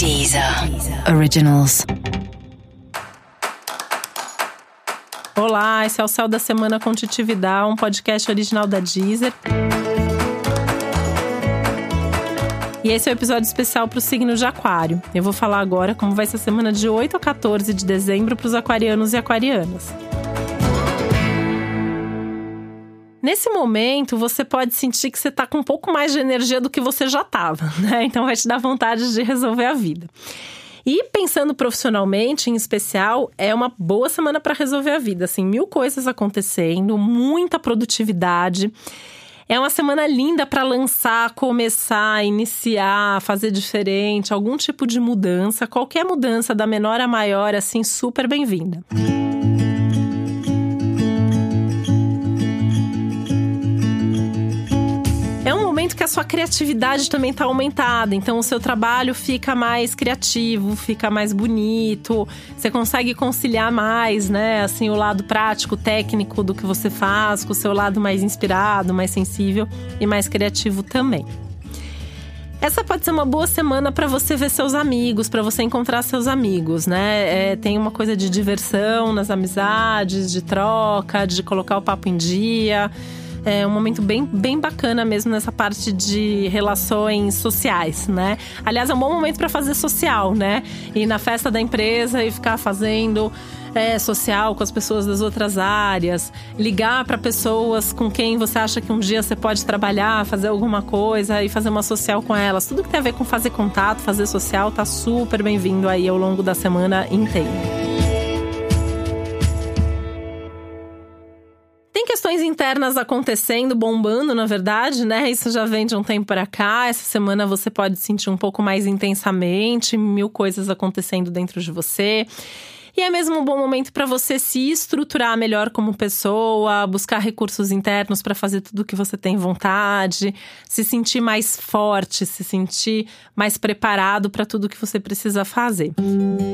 Deezer Originals. Olá, esse é o Céu da Semana com Titividade, um podcast original da Deezer. E esse é o um episódio especial para o signo de Aquário. Eu vou falar agora como vai ser a semana de 8 a 14 de dezembro para os aquarianos e aquarianas. Nesse momento, você pode sentir que você está com um pouco mais de energia do que você já estava, né? Então vai te dar vontade de resolver a vida. E pensando profissionalmente, em especial, é uma boa semana para resolver a vida. Assim, mil coisas acontecendo, muita produtividade. É uma semana linda para lançar, começar, iniciar, fazer diferente, algum tipo de mudança, qualquer mudança da menor a maior, assim, super bem-vinda. Que a sua criatividade também está aumentada. Então, o seu trabalho fica mais criativo, fica mais bonito. Você consegue conciliar mais, né? Assim, o lado prático, técnico do que você faz, com o seu lado mais inspirado, mais sensível e mais criativo também. Essa pode ser uma boa semana para você ver seus amigos, para você encontrar seus amigos, né? É, tem uma coisa de diversão nas amizades, de troca, de colocar o papo em dia. É um momento bem, bem bacana mesmo nessa parte de relações sociais, né? Aliás, é um bom momento para fazer social, né? Ir na festa da empresa e ficar fazendo é, social com as pessoas das outras áreas, ligar para pessoas com quem você acha que um dia você pode trabalhar, fazer alguma coisa e fazer uma social com elas. Tudo que tem a ver com fazer contato, fazer social, tá super bem-vindo aí ao longo da semana inteira. Questões internas acontecendo, bombando, na verdade, né? Isso já vem de um tempo para cá. Essa semana você pode sentir um pouco mais intensamente, mil coisas acontecendo dentro de você. E é mesmo um bom momento para você se estruturar melhor como pessoa, buscar recursos internos para fazer tudo o que você tem vontade, se sentir mais forte, se sentir mais preparado para tudo que você precisa fazer. Música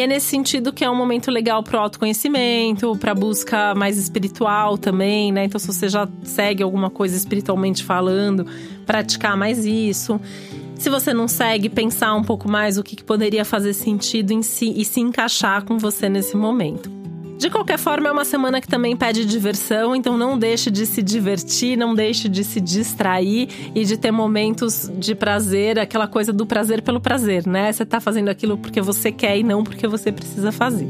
é nesse sentido que é um momento legal para o autoconhecimento, para busca mais espiritual também, né? Então, se você já segue alguma coisa espiritualmente falando, praticar mais isso. Se você não segue, pensar um pouco mais o que, que poderia fazer sentido em si e se encaixar com você nesse momento. De qualquer forma, é uma semana que também pede diversão, então não deixe de se divertir, não deixe de se distrair e de ter momentos de prazer, aquela coisa do prazer pelo prazer, né? Você tá fazendo aquilo porque você quer e não porque você precisa fazer.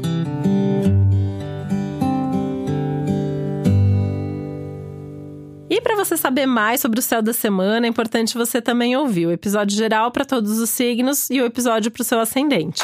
E para você saber mais sobre o céu da semana, é importante você também ouvir o episódio geral para todos os signos e o episódio para o seu ascendente.